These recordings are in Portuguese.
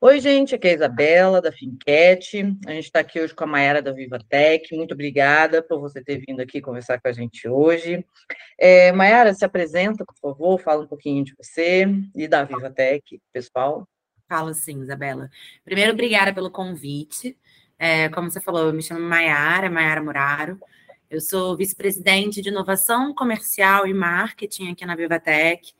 Oi, gente, aqui é a Isabela, da Finquete. A gente está aqui hoje com a Mayara da Vivatec. Muito obrigada por você ter vindo aqui conversar com a gente hoje. É, Mayara, se apresenta, por favor, fala um pouquinho de você e da Vivatec, pessoal. Falo sim, Isabela. Primeiro, obrigada pelo convite. É, como você falou, eu me chamo Mayara, Mayara Muraro. Eu sou vice-presidente de inovação comercial e marketing aqui na Vivatec.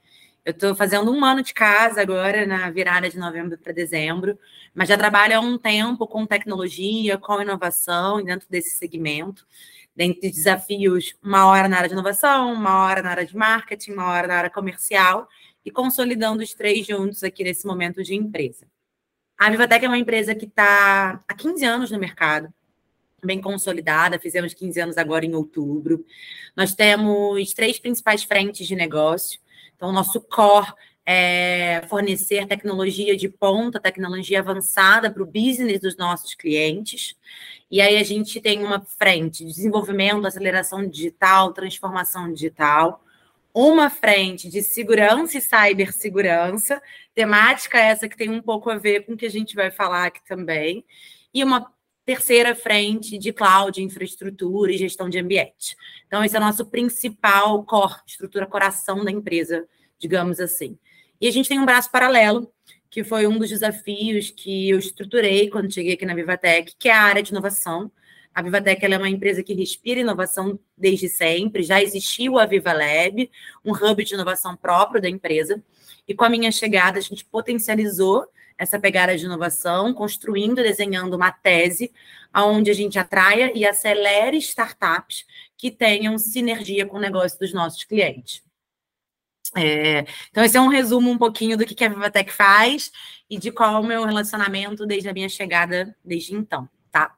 Eu estou fazendo um ano de casa agora, na virada de novembro para dezembro, mas já trabalho há um tempo com tecnologia, com inovação dentro desse segmento. Dentre desafios, uma hora na área de inovação, uma hora na área de marketing, uma hora na área comercial, e consolidando os três juntos aqui nesse momento de empresa. A Vivatec é uma empresa que está há 15 anos no mercado, bem consolidada, fizemos 15 anos agora em outubro. Nós temos três principais frentes de negócio. Então, nosso core é fornecer tecnologia de ponta, tecnologia avançada para o business dos nossos clientes. E aí a gente tem uma frente de desenvolvimento, aceleração digital, transformação digital, uma frente de segurança e cibersegurança, temática essa que tem um pouco a ver com o que a gente vai falar aqui também, e uma terceira frente de cloud, infraestrutura e gestão de ambiente. Então, esse é o nosso principal core, estrutura coração da empresa, digamos assim. E a gente tem um braço paralelo, que foi um dos desafios que eu estruturei quando cheguei aqui na Vivatec, que é a área de inovação. A Vivatec é uma empresa que respira inovação desde sempre, já existiu a Viva Lab, um hub de inovação próprio da empresa, e com a minha chegada a gente potencializou essa pegada de inovação, construindo, desenhando uma tese onde a gente atraia e acelere startups que tenham sinergia com o negócio dos nossos clientes. É, então, esse é um resumo um pouquinho do que a Vivatec faz e de qual é o meu relacionamento desde a minha chegada desde então, tá?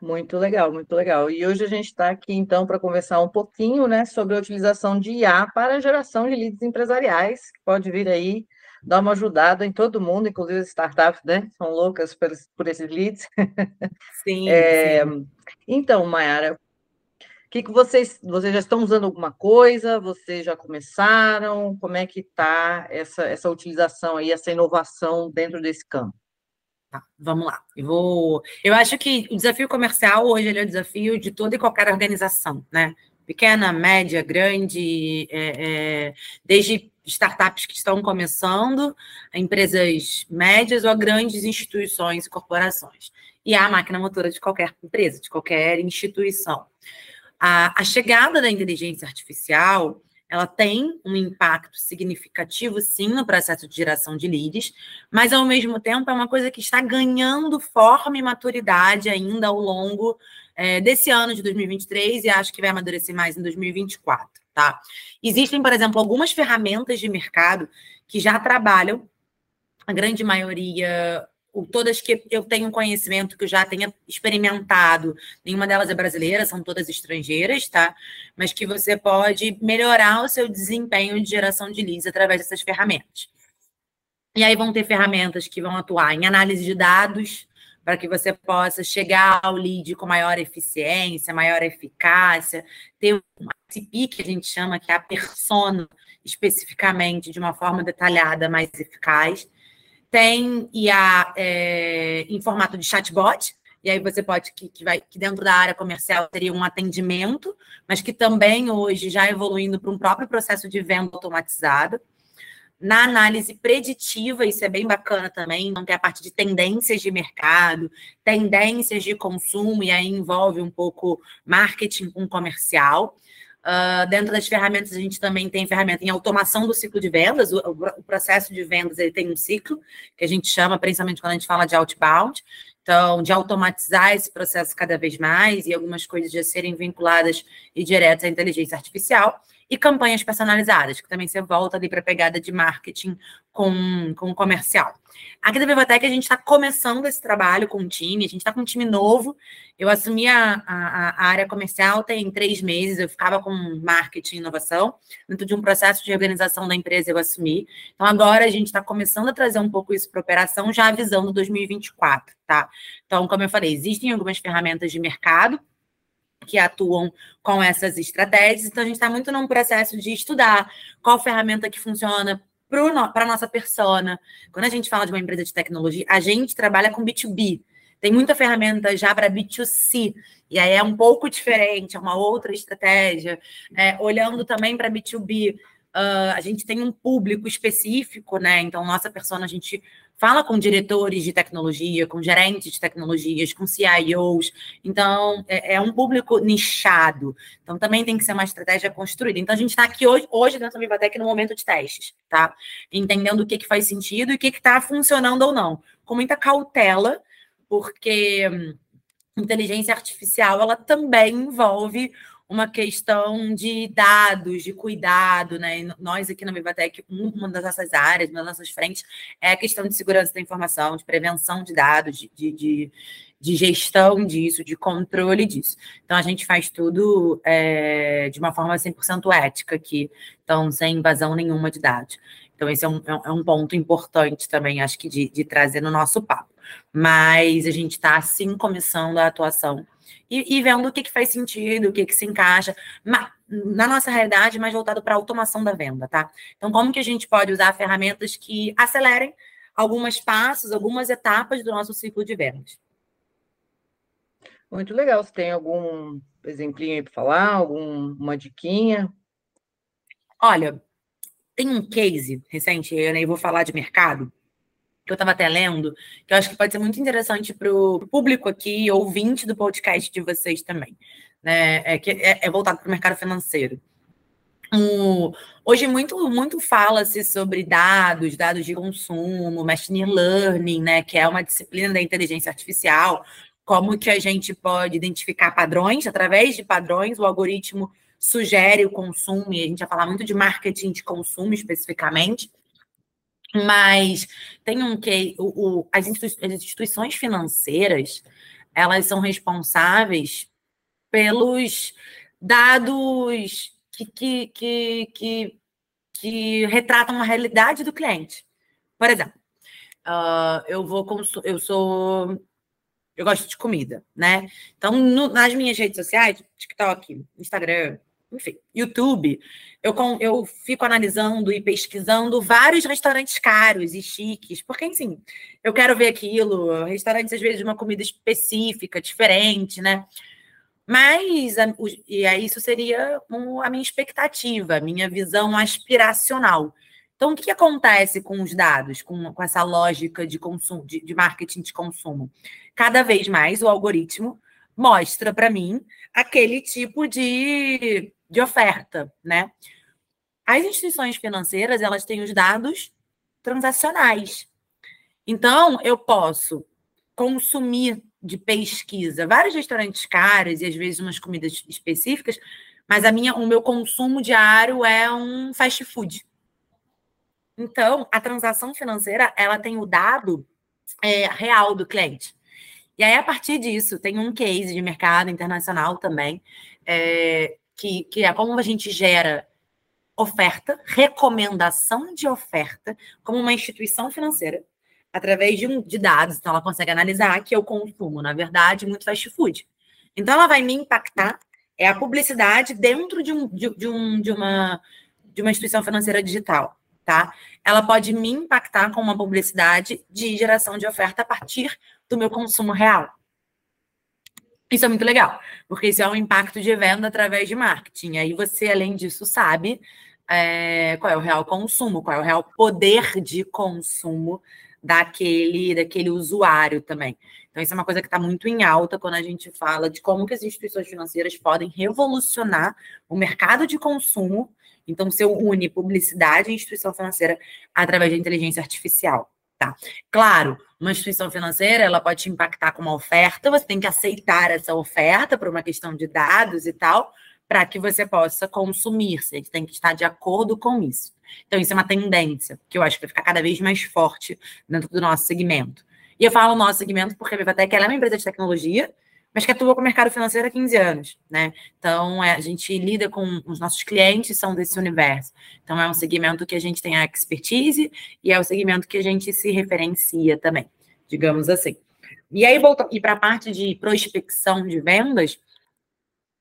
Muito legal, muito legal. E hoje a gente está aqui, então, para conversar um pouquinho né, sobre a utilização de IA para a geração de leads empresariais, que pode vir aí dar uma ajudada em todo mundo, inclusive as startups, né? São loucas por, por esses leads. Sim, é, sim. Então, Mayara, o que, que vocês, vocês já estão usando alguma coisa? Vocês já começaram? Como é que está essa, essa utilização aí, essa inovação dentro desse campo? Tá, vamos lá. Eu vou. Eu acho que o desafio comercial hoje é o desafio de toda e qualquer organização, né? Pequena, média, grande, é, é, desde startups que estão começando, empresas médias ou grandes instituições e corporações. E a máquina motora de qualquer empresa, de qualquer instituição. A, a chegada da inteligência artificial ela tem um impacto significativo, sim, no processo de geração de leads, mas, ao mesmo tempo, é uma coisa que está ganhando forma e maturidade ainda ao longo é, desse ano de 2023 e acho que vai amadurecer mais em 2024, tá? Existem, por exemplo, algumas ferramentas de mercado que já trabalham, a grande maioria todas que eu tenho conhecimento, que eu já tenha experimentado, nenhuma delas é brasileira, são todas estrangeiras, tá? Mas que você pode melhorar o seu desempenho de geração de leads através dessas ferramentas. E aí vão ter ferramentas que vão atuar em análise de dados, para que você possa chegar ao lead com maior eficiência, maior eficácia, ter um ICP, que a gente chama, que é a persona, especificamente, de uma forma detalhada, mais eficaz tem IA é, em formato de chatbot, e aí você pode, que, que, vai, que dentro da área comercial seria um atendimento, mas que também hoje já evoluindo para um próprio processo de venda automatizado. Na análise preditiva, isso é bem bacana também, então tem a parte de tendências de mercado, tendências de consumo, e aí envolve um pouco marketing com comercial. Uh, dentro das ferramentas, a gente também tem ferramenta em automação do ciclo de vendas. O, o, processo de vendas ele tem um ciclo, que a gente chama, principalmente quando a gente fala de outbound. Então, de automatizar esse processo cada vez mais e algumas coisas já serem vinculadas e diretas à inteligência artificial e campanhas personalizadas, que também você volta ali para a pegada de marketing com, com comercial. Aqui da Vivatec a gente está começando esse trabalho com o time, a gente está com um time novo. Eu assumi a, a, a, área comercial tem três meses, eu ficava com marketing e inovação. Dentro de um processo de organização da empresa, eu assumi. Então, agora a gente está começando a trazer um pouco isso para operação, já avisando 2024, tá? Então, como eu falei, existem algumas ferramentas de mercado que atuam com essas estratégias. Então, a gente está muito num processo de estudar qual ferramenta que funciona para a nossa persona. Quando a gente fala de uma empresa de tecnologia, a gente trabalha com B2B. Tem muita ferramenta já para B2C, e aí é um pouco diferente, é uma outra estratégia. É, olhando também para B2B, uh, a gente tem um público específico, né? Então, nossa persona, a gente fala com diretores de tecnologia, com gerentes de tecnologias, com CIOs. Então, é, é um público nichado. Então, também tem que ser uma estratégia construída. Então, a gente está aqui hoje, hoje dentro da Vivatec no momento de testes, tá? Entendendo o que, que faz sentido e o que está funcionando ou não. Com muita cautela, porque hum, inteligência artificial, ela também envolve uma questão de dados, de cuidado, né? E nós aqui na Vivatec, uma das nossas áreas, uma das nossas frentes, é a questão de segurança da informação, de prevenção de dados, de, de, de gestão disso, de controle disso. Então, a gente faz tudo é, de uma forma 100% ética aqui, então, sem invasão nenhuma de dados. Então, esse é um, é um ponto importante também, acho que, de, de trazer no nosso papo. Mas a gente está, assim, começando a atuação e, e vendo o que, que faz sentido, o que, que se encaixa. Mas, na nossa realidade, mais voltado para a automação da venda, tá? Então, como que a gente pode usar ferramentas que acelerem algumas passos, algumas etapas do nosso ciclo de vendas? Muito legal. Você tem algum exemplinho aí para falar? Alguma diquinha? Olha, tem um case recente, eu nem vou falar de mercado, que eu estava até lendo, que eu acho que pode ser muito interessante para o público aqui, ouvinte do podcast de vocês também. Né? É, que é, é voltado para o mercado financeiro. Um, hoje muito muito fala-se sobre dados, dados de consumo, machine learning, né, que é uma disciplina da inteligência artificial, como que a gente pode identificar padrões através de padrões, o algoritmo sugere o consumo, e a gente vai falar muito de marketing de consumo especificamente. Mas tem um que o, o, as, instituições financeiras elas são responsáveis pelos dados que, que, que, que, que retratam a realidade do cliente. Por exemplo, uh, eu vou eu sou eu gosto de comida, né? Então, no, nas minhas redes sociais, TikTok, Instagram, enfim, YouTube, eu, eu fico analisando e pesquisando vários restaurantes caros e chiques, porque, assim, eu quero ver aquilo, restaurantes, às vezes, de uma comida específica, diferente, né? Mas, e aí isso seria a minha expectativa, a minha visão aspiracional. Então, o que, acontece com os dados, com, com essa lógica de consumo, de, de marketing de consumo? Cada vez mais o algoritmo mostra para mim aquele tipo de de oferta, né? As instituições financeiras, elas têm os dados transacionais. Então, eu posso consumir de pesquisa vários restaurantes caros e às vezes umas comidas específicas, mas a minha, o meu consumo diário é um fast food. Então, a transação financeira, ela tem o dado é, real do cliente. E aí, a partir disso, tem um case de mercado internacional também, é, que, que é como a gente gera oferta, recomendação de oferta, como uma instituição financeira, através de, um, de dados. Então, ela consegue analisar que eu consumo, na verdade, muito fast food. Então, ela vai me impactar, é a publicidade dentro de, um, de, de, um, de, uma, de uma instituição financeira digital, tá? Ela pode me impactar com uma publicidade de geração de oferta a partir do meu consumo real. Isso é muito legal, porque isso é um impacto de venda através de marketing. Aí você, além disso, sabe é, qual é o real consumo, qual é o real poder de consumo daquele, daquele usuário também. Então, isso é uma coisa que está muito em alta quando a gente fala de como que as instituições financeiras podem revolucionar o mercado de consumo. Então, se une publicidade e instituição financeira através da inteligência artificial. Tá. Claro, uma instituição financeira ela pode te impactar com uma oferta, você tem que aceitar essa oferta por uma questão de dados e tal, para que você possa consumir, você tem que estar de acordo com isso. Então, isso é uma tendência que eu acho que vai ficar cada vez mais forte dentro do nosso segmento. E eu falo nosso segmento porque a Vivatec é uma empresa de tecnologia, mas que atua com o mercado financeiro há 15 anos, né? Então, é, a gente lida com os nossos clientes, são desse universo. Então, é um segmento que a gente tem a expertise e é o segmento que a gente se referencia também, digamos assim. E aí, voltando, e para a parte de prospecção de vendas,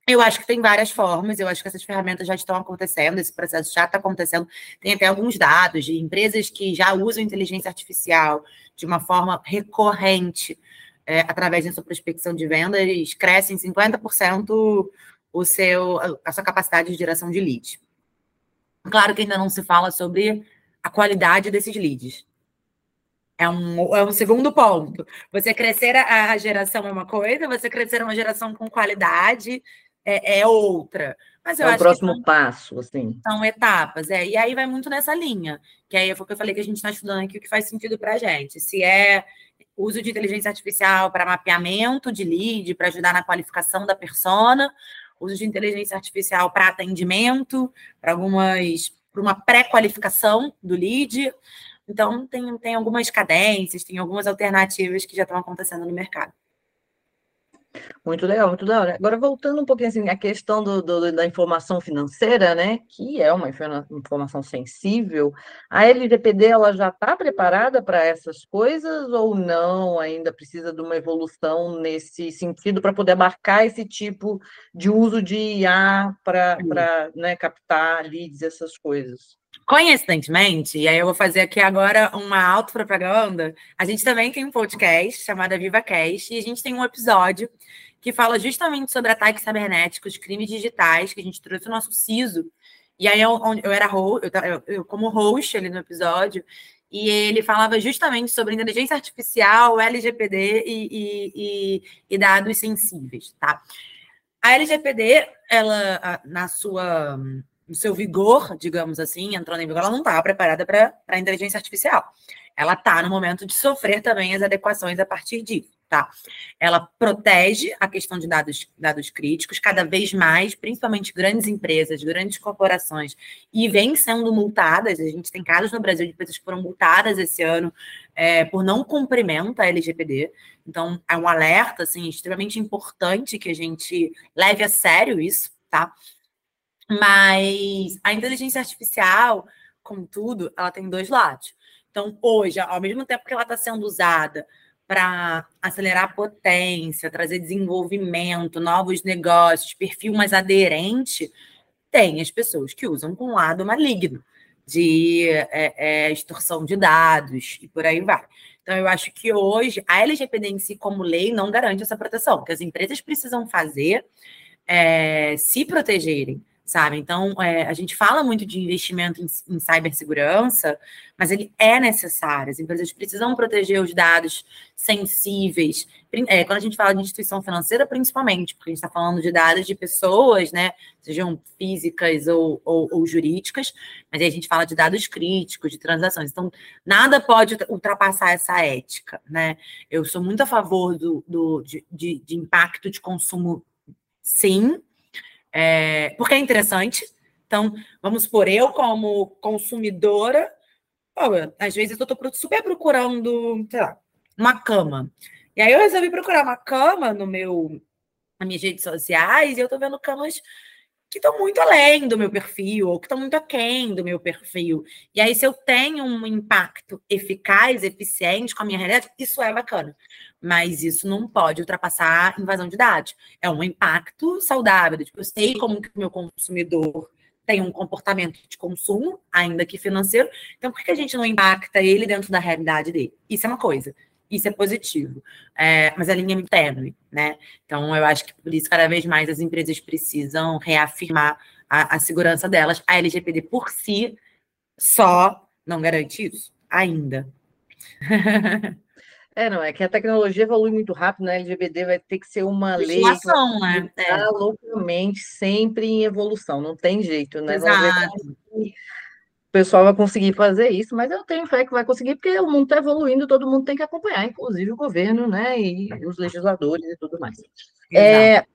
Eu acho que tem várias formas, eu acho que essas ferramentas já estão acontecendo, esse processo já está acontecendo. Tem até alguns dados de empresas que já usam inteligência artificial de uma forma recorrente, é, através da sua prospecção de vendas, crescem 50% o seu, a sua capacidade de geração de leads. Claro que ainda não se fala sobre a qualidade desses leads. É um, é um segundo ponto. Você crescer a, a geração é uma coisa, você crescer uma geração com qualidade é, é outra. Mas eu é acho o próximo que são, passo, assim. São etapas, é. E aí vai muito nessa linha. Que aí foi o que eu falei que a gente está estudando aqui o que faz sentido para a gente. Se é uso de inteligência artificial para mapeamento de lead, para ajudar na qualificação da persona, uso de inteligência artificial para atendimento, para algumas, para uma pré-qualificação do lead. Então, tem, tem algumas cadências, tem algumas alternativas que já estão acontecendo no mercado. Muito legal, muito da hora. Agora, voltando um pouquinho assim, a questão do, do, da informação financeira, né, que é uma informação sensível, a LGPD ela já está preparada para essas coisas ou não? Ainda precisa de uma evolução nesse sentido para poder abarcar esse tipo de uso de IA para né, captar leads, essas coisas? Coincidentemente, e aí eu vou fazer aqui agora uma auto-propaganda, a gente também tem um podcast chamado VivaCast, e a gente tem um episódio que fala justamente sobre ataques cibernéticos, crimes digitais, que a gente trouxe o nosso CISO. E aí eu, eu era eu, eu, como host ali no episódio, e ele falava justamente sobre inteligência artificial, LGPD e, e, e, e dados sensíveis, tá? A LGPD, ela, na sua no seu vigor, digamos assim, entrando em vigor, ela não estava preparada para a inteligência artificial. Ela está no momento de sofrer também as adequações a partir disso, tá? Ela protege a questão de dados, dados críticos cada vez mais, principalmente grandes empresas, grandes corporações, e vem sendo multadas. A gente tem casos no Brasil de empresas que foram multadas esse ano é, por não cumprimento à LGPD. Então, é um alerta, assim, extremamente importante que a gente leve a sério isso, tá? Mas a inteligência artificial, contudo, ela tem dois lados. Então, hoje, ao mesmo tempo que ela está sendo usada para acelerar a potência, trazer desenvolvimento, novos negócios, perfil mais aderente, tem as pessoas que usam com um lado maligno, de é, é, extorsão de dados e por aí vai. Então, eu acho que hoje a LGPD em si, como lei, não garante essa proteção, que as empresas precisam fazer é, se protegerem sabe? Então, é, a gente fala muito de investimento em, em cibersegurança, mas ele é necessário. As empresas precisam proteger os dados sensíveis. É, quando a gente fala de instituição financeira, principalmente, porque a gente está falando de dados de pessoas, né? Sejam físicas ou, ou, ou, jurídicas, mas aí a gente fala de dados críticos, de transações. Então, nada pode ultrapassar essa ética, né? Eu sou muito a favor do, do de, de, de impacto de consumo, sim, é, porque é interessante. Então, vamos supor, eu como consumidora, às vezes eu estou super procurando, sei lá, uma cama. E aí eu resolvi procurar uma cama no meu, nas minhas redes sociais e eu estou vendo camas que estão muito além do meu perfil, ou que estão muito aquém do meu perfil. E aí, se eu tenho um impacto eficaz, eficiente com a minha realidade, isso é bacana mas isso não pode ultrapassar invasão de dados. É um impacto saudável. Tipo, eu sei como que o meu consumidor tem um comportamento de consumo, ainda que financeiro, então por que a gente não impacta ele dentro da realidade dele? Isso é uma coisa. Isso é positivo. É, mas a linha é né? Então, eu acho que por isso, cada vez mais, as empresas precisam reafirmar a, a segurança delas. A LGPD por si só não garante isso, ainda. É, não, é que a tecnologia evolui muito rápido, né? LGBT vai ter que ser uma lei que né? É. loucamente sempre em evolução, não tem jeito, né? Exato. O pessoal vai conseguir fazer isso, mas eu tenho fé que vai conseguir, porque o mundo está evoluindo, todo mundo tem que acompanhar, inclusive o governo, né? E os legisladores e tudo mais. É,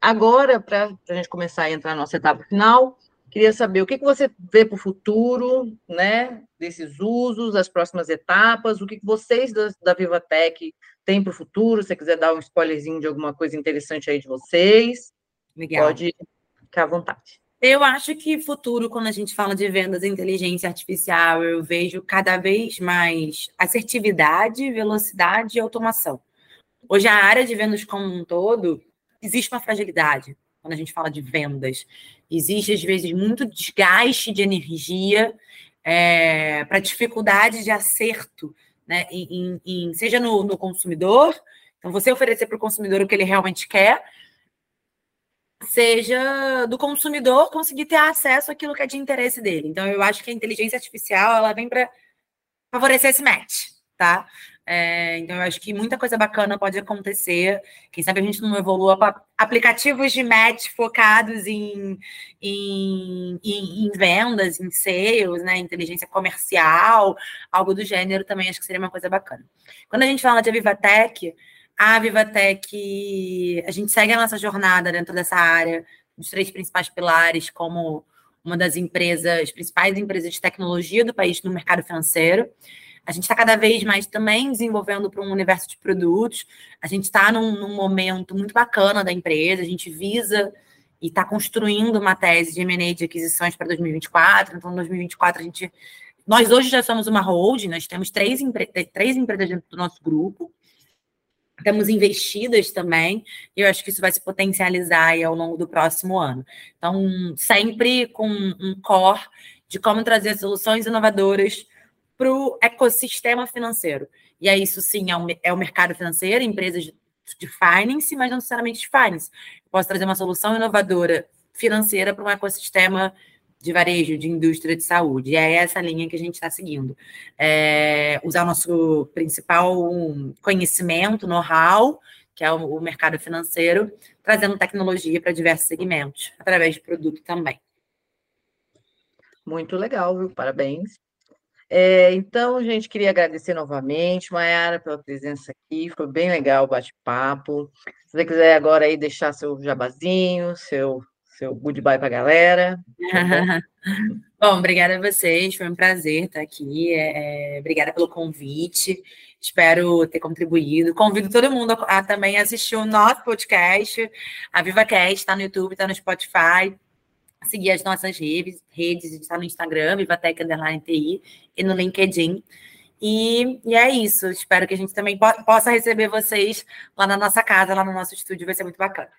agora, para a gente começar a entrar na nossa etapa final, Queria saber o que, que você vê para o futuro, né, desses usos, as próximas etapas, o que, que vocês da, da Vivatech têm para o futuro, se você quiser dar um spoilerzinho de alguma coisa interessante aí de vocês, Legal. pode ficar à vontade. Eu acho que futuro, quando a gente fala de vendas e inteligência artificial, eu vejo cada vez mais assertividade, velocidade e automação. Hoje, a área de vendas como um todo, existe uma fragilidade quando a gente fala de vendas. Existe, às vezes, muito desgaste de energia é, para dificuldade de acerto, né? Em, em, seja no, no consumidor, então você oferecer para o consumidor o que ele realmente quer, seja do consumidor conseguir ter acesso àquilo que é de interesse dele. Então, eu acho que a inteligência artificial ela vem para favorecer esse match, tá? É, então, eu acho que muita coisa bacana pode acontecer. Quem sabe a gente não evolua para aplicativos de match focados em, em, em, em, vendas, em sales, né? inteligência comercial, algo do gênero também acho que seria uma coisa bacana. Quando a gente fala de Avivatech, a Vivatech, a gente segue a nossa jornada dentro dessa área, dos três principais pilares, como uma das empresas, principais empresas de tecnologia do país no mercado financeiro. A gente está cada vez mais também desenvolvendo para um universo de produtos. A gente está num, num, momento muito bacana da empresa, a gente visa e está construindo uma tese de M&A de aquisições para 2024. Então, em 2024, a gente... Nós hoje já somos uma holding, nós temos três, empre... três empresas dentro do nosso grupo. Estamos investidas também, e eu acho que isso vai se potencializar ao longo do próximo ano. Então, sempre com um core de como trazer soluções inovadoras para o ecossistema financeiro. E é isso sim, é o, é o mercado financeiro, empresas de, de finance, mas não necessariamente de finance. Posso trazer uma solução inovadora financeira para um ecossistema de varejo, de indústria de saúde. E é essa linha que a gente está seguindo. É, usar o nosso principal conhecimento, know-how, que é o, o mercado financeiro, trazendo tecnologia para diversos segmentos, através de produto também. Muito legal, viu? Parabéns. É, então, gente, queria agradecer novamente, Mayara, pela presença aqui, foi bem legal o bate-papo. Se você quiser agora aí deixar seu jabazinho, seu, seu goodbye para a galera. Tá bom? obrigada a vocês, foi um prazer estar aqui. É, é, obrigada pelo convite, espero ter contribuído. Convido todo mundo a, a também assistir o nosso podcast, a VivaCast, está no YouTube, está no Spotify seguir as nossas redes, redes está no Instagram, Vivatec Underline TI, e no LinkedIn. E, e, é isso. Espero que a gente também po possa receber vocês lá na nossa casa, lá no nosso estúdio. Vai ser muito bacana.